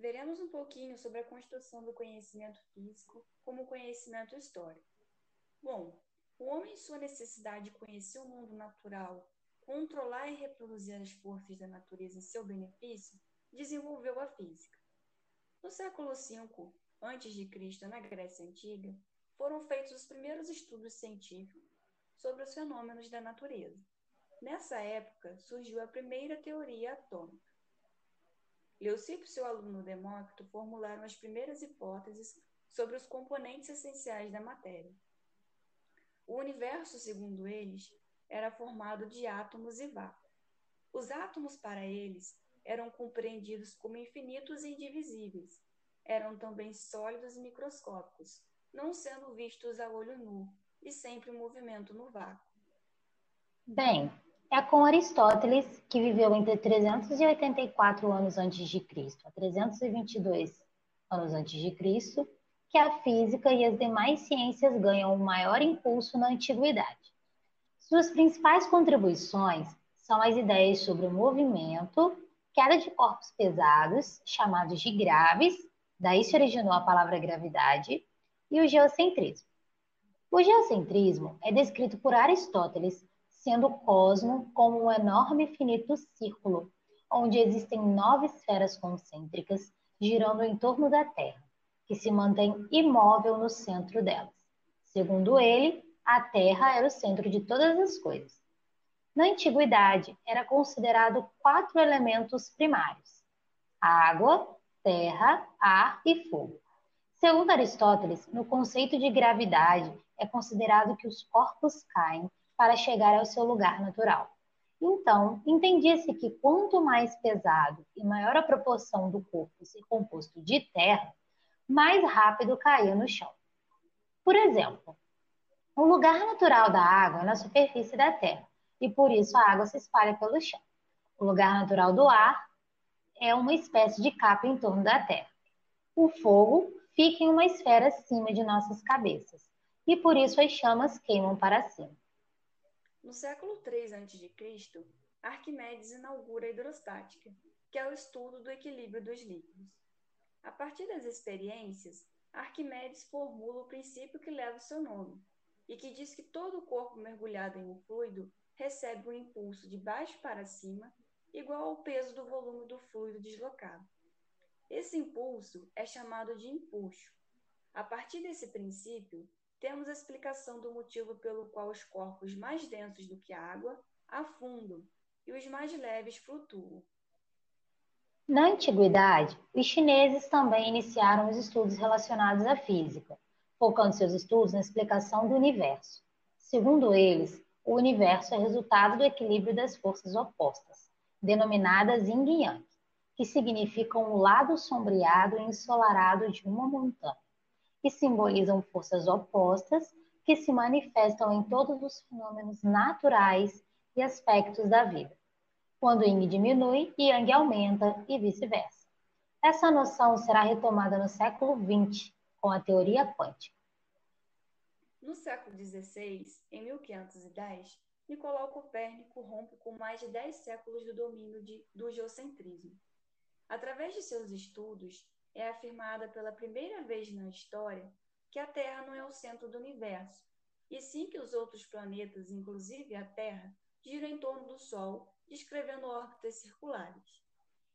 veremos um pouquinho sobre a construção do conhecimento físico como conhecimento histórico. Bom, o homem, em sua necessidade de conhecer o mundo natural, controlar e reproduzir as forças da natureza em seu benefício, desenvolveu a física. No século V a.C., na Grécia Antiga, foram feitos os primeiros estudos científicos sobre os fenômenos da natureza. Nessa época, surgiu a primeira teoria atômica. Leucipo e seu aluno Demócrito formularam as primeiras hipóteses sobre os componentes essenciais da matéria. O universo, segundo eles, era formado de átomos e vácuo. Os átomos, para eles, eram compreendidos como infinitos e indivisíveis. Eram também sólidos e microscópicos, não sendo vistos a olho nu e sempre em movimento no vácuo. Bem, é com Aristóteles, que viveu entre 384 anos antes de Cristo a 322 anos antes de Cristo, que a física e as demais ciências ganham um maior impulso na antiguidade. Suas principais contribuições são as ideias sobre o movimento, queda de corpos pesados, chamados de graves, daí se originou a palavra gravidade, e o geocentrismo. O geocentrismo é descrito por Aristóteles sendo o cosmo como um enorme finito círculo, onde existem nove esferas concêntricas girando em torno da Terra, que se mantém imóvel no centro delas. Segundo ele, a Terra era o centro de todas as coisas. Na antiguidade, era considerado quatro elementos primários: água, terra, ar e fogo. Segundo Aristóteles, no conceito de gravidade, é considerado que os corpos caem para chegar ao seu lugar natural. Então, entendia-se que quanto mais pesado e maior a proporção do corpo ser composto de terra, mais rápido caía no chão. Por exemplo, o lugar natural da água é na superfície da terra, e por isso a água se espalha pelo chão. O lugar natural do ar é uma espécie de capa em torno da terra. O fogo fica em uma esfera acima de nossas cabeças, e por isso as chamas queimam para cima. No século III a.C., Arquimedes inaugura a hidrostática, que é o estudo do equilíbrio dos líquidos. A partir das experiências, Arquimedes formula o princípio que leva seu nome, e que diz que todo corpo mergulhado em um fluido recebe um impulso de baixo para cima igual ao peso do volume do fluido deslocado. Esse impulso é chamado de empuxo. A partir desse princípio, temos a explicação do motivo pelo qual os corpos mais densos do que a água afundam e os mais leves flutuam. Na antiguidade, os chineses também iniciaram os estudos relacionados à física, focando seus estudos na explicação do universo. Segundo eles, o universo é resultado do equilíbrio das forças opostas, denominadas yin e yang, que significam o lado sombreado e ensolarado de uma montanha que simbolizam forças opostas que se manifestam em todos os fenômenos naturais e aspectos da vida. Quando Yin diminui, Yang aumenta e vice-versa. Essa noção será retomada no século XX com a teoria quântica. No século XVI, em 1510, Nicolau Copérnico rompe com mais de 10 séculos do domínio de, do geocentrismo. Através de seus estudos, é afirmada pela primeira vez na história que a Terra não é o centro do universo, e sim que os outros planetas, inclusive a Terra, giram em torno do Sol, descrevendo órbitas circulares.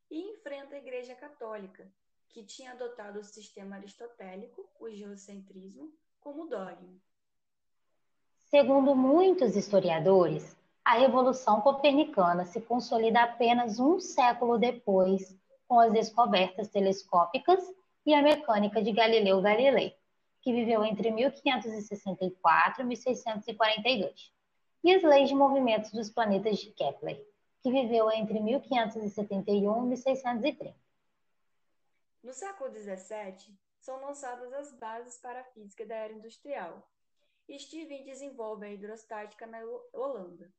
E enfrenta a Igreja Católica, que tinha adotado o sistema aristotélico, o geocentrismo, como dogma. Segundo muitos historiadores, a Revolução Copernicana se consolida apenas um século depois com as descobertas telescópicas e a mecânica de Galileu Galilei, que viveu entre 1564 e 1642, e as leis de movimentos dos planetas de Kepler, que viveu entre 1571 e 1630. No século XVII, são lançadas as bases para a física da era industrial. Steven desenvolve a hidrostática na Holanda.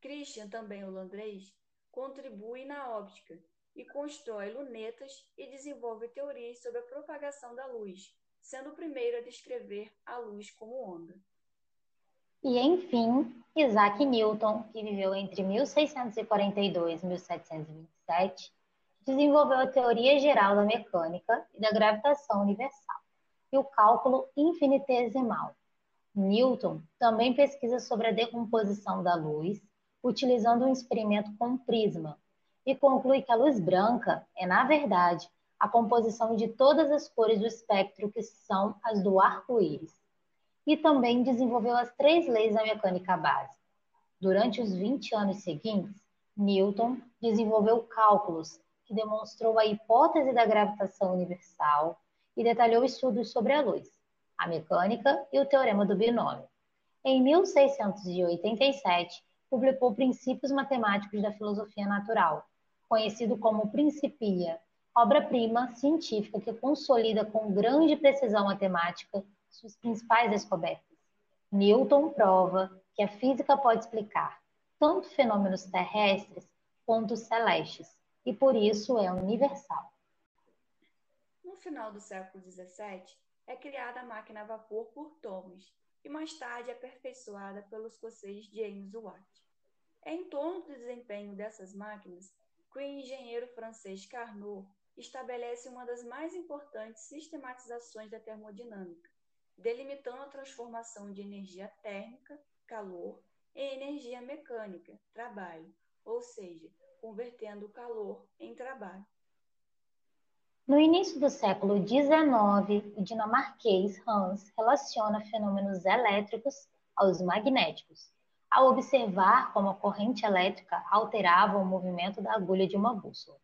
Christian, também holandês, contribui na óptica e constrói lunetas e desenvolve teorias sobre a propagação da luz, sendo o primeiro a descrever a luz como onda. E, enfim, Isaac Newton, que viveu entre 1642 e 1727, desenvolveu a teoria geral da mecânica e da gravitação universal e o cálculo infinitesimal. Newton também pesquisa sobre a decomposição da luz utilizando um experimento com prisma e conclui que a luz branca é, na verdade, a composição de todas as cores do espectro que são as do arco-íris. E também desenvolveu as três leis da mecânica básica. Durante os 20 anos seguintes, Newton desenvolveu cálculos que demonstrou a hipótese da gravitação universal e detalhou estudos sobre a luz, a mecânica e o teorema do binômio. Em 1687, publicou Princípios Matemáticos da Filosofia Natural, conhecido como Principia, obra-prima científica que consolida com grande precisão matemática suas principais descobertas. Newton prova que a física pode explicar tanto fenômenos terrestres quanto celestes, e por isso é universal. No final do século XVII, é criada a máquina a vapor por Thomas e mais tarde aperfeiçoada pelo escocês James Watt. É em torno do desempenho dessas máquinas que o engenheiro francês Carnot estabelece uma das mais importantes sistematizações da termodinâmica, delimitando a transformação de energia térmica, calor, em energia mecânica, trabalho, ou seja, convertendo o calor em trabalho. No início do século XIX, o dinamarquês Hans relaciona fenômenos elétricos aos magnéticos, ao observar como a corrente elétrica alterava o movimento da agulha de uma bússola.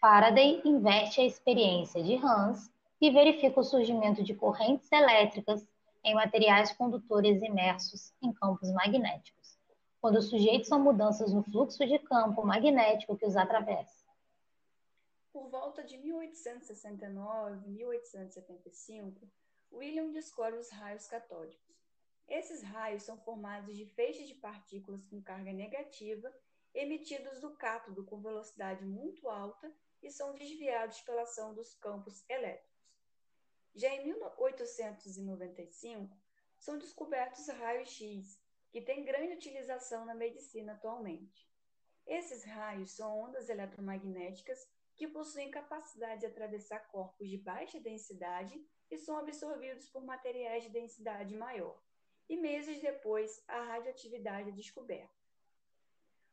Faraday inverte a experiência de Hans e verifica o surgimento de correntes elétricas em materiais condutores imersos em campos magnéticos, quando sujeitos a mudanças no fluxo de campo magnético que os atravessa. Por volta de 1869 1875, William descobre os raios catódicos. Esses raios são formados de feixes de partículas com carga negativa emitidos do cátodo com velocidade muito alta e são desviados pela ação dos campos elétricos. Já em 1895, são descobertos raios-x, que têm grande utilização na medicina atualmente. Esses raios são ondas eletromagnéticas que possuem capacidade de atravessar corpos de baixa densidade e são absorvidos por materiais de densidade maior e meses depois a radioatividade é descoberta.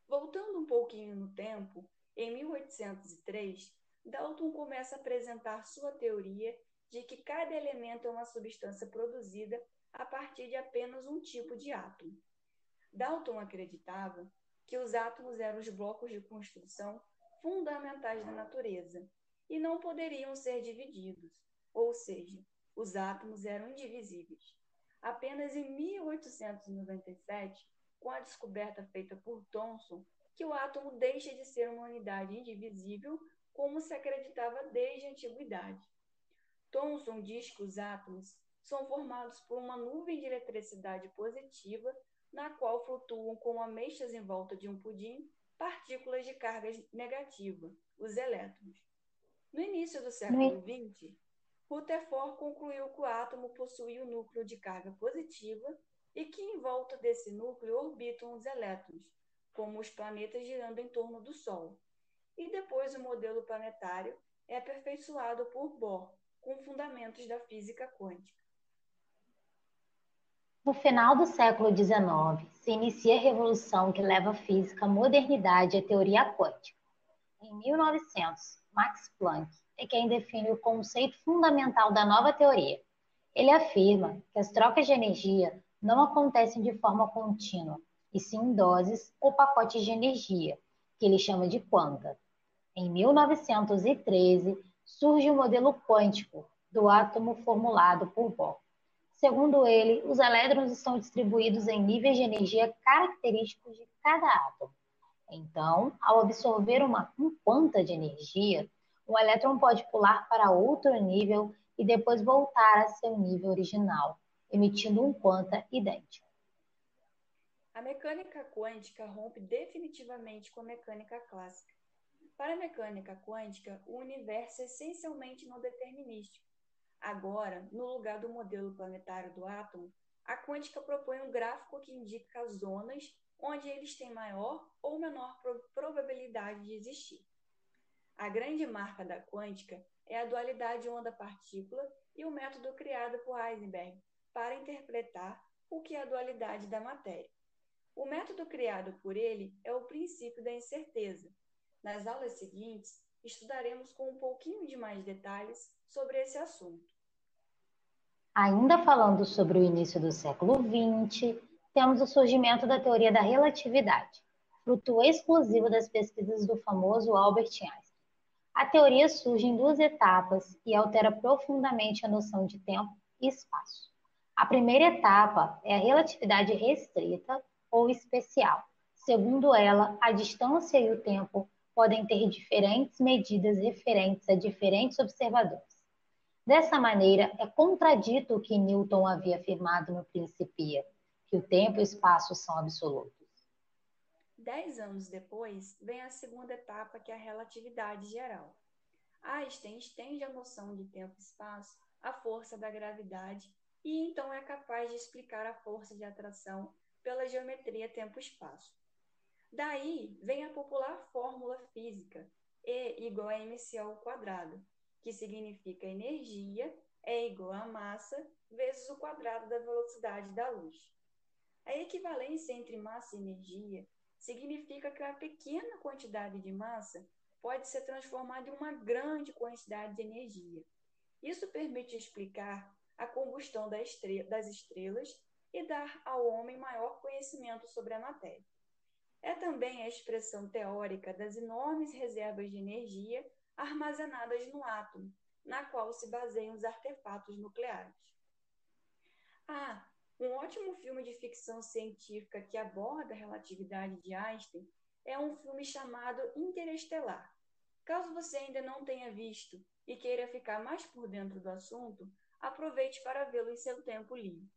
Voltando um pouquinho no tempo, em 1803, Dalton começa a apresentar sua teoria de que cada elemento é uma substância produzida a partir de apenas um tipo de átomo. Dalton acreditava que os átomos eram os blocos de construção fundamentais da natureza e não poderiam ser divididos, ou seja, os átomos eram indivisíveis. Apenas em 1897, com a descoberta feita por Thomson, que o átomo deixa de ser uma unidade indivisível, como se acreditava desde a antiguidade. Thomson diz que os átomos são formados por uma nuvem de eletricidade positiva, na qual flutuam como ameixas em volta de um pudim partículas de carga negativa, os elétrons. No início do século XX, Rutherford concluiu que o átomo possui um núcleo de carga positiva e que em volta desse núcleo orbitam os elétrons, como os planetas girando em torno do Sol. E depois o modelo planetário é aperfeiçoado por Bohr, com fundamentos da física quântica. No final do século XIX, se inicia a revolução que leva a física à modernidade e à teoria quântica. Em 1900, Max Planck é quem define o conceito fundamental da nova teoria. Ele afirma que as trocas de energia não acontecem de forma contínua, e sim em doses ou pacotes de energia, que ele chama de quanta. Em 1913, surge o modelo quântico do átomo formulado por Bohr. Segundo ele, os elétrons estão distribuídos em níveis de energia característicos de cada átomo. Então, ao absorver uma um quanta de energia, o elétron pode pular para outro nível e depois voltar a seu nível original, emitindo um quanta idêntico. A mecânica quântica rompe definitivamente com a mecânica clássica. Para a mecânica quântica, o universo é essencialmente não determinístico. Agora, no lugar do modelo planetário do átomo, a quântica propõe um gráfico que indica as zonas onde eles têm maior ou menor probabilidade de existir. A grande marca da quântica é a dualidade onda-partícula e o método criado por Heisenberg para interpretar o que é a dualidade da matéria. O método criado por ele é o princípio da incerteza. Nas aulas seguintes, estudaremos com um pouquinho de mais detalhes sobre esse assunto. Ainda falando sobre o início do século XX, temos o surgimento da teoria da relatividade, fruto exclusivo das pesquisas do famoso Albert Einstein. A teoria surge em duas etapas e altera profundamente a noção de tempo e espaço. A primeira etapa é a relatividade restrita ou especial. Segundo ela, a distância e o tempo podem ter diferentes medidas referentes a diferentes observadores. Dessa maneira, é contradito o que Newton havia afirmado no Principia, que o tempo e o espaço são absolutos. Dez anos depois, vem a segunda etapa, que é a relatividade geral. Einstein estende a noção de tempo e espaço à força da gravidade e então é capaz de explicar a força de atração pela geometria tempo-espaço. Daí vem a popular fórmula física E igual a mc ao quadrado, que significa energia é igual a massa vezes o quadrado da velocidade da luz. A equivalência entre massa e energia significa que uma pequena quantidade de massa pode ser transformada em uma grande quantidade de energia. Isso permite explicar a combustão das estrelas e dar ao homem maior conhecimento sobre a matéria. É também a expressão teórica das enormes reservas de energia armazenadas no átomo, na qual se baseiam os artefatos nucleares. Ah, um ótimo filme de ficção científica que aborda a relatividade de Einstein é um filme chamado Interestelar. Caso você ainda não tenha visto e queira ficar mais por dentro do assunto, aproveite para vê-lo em seu tempo livre.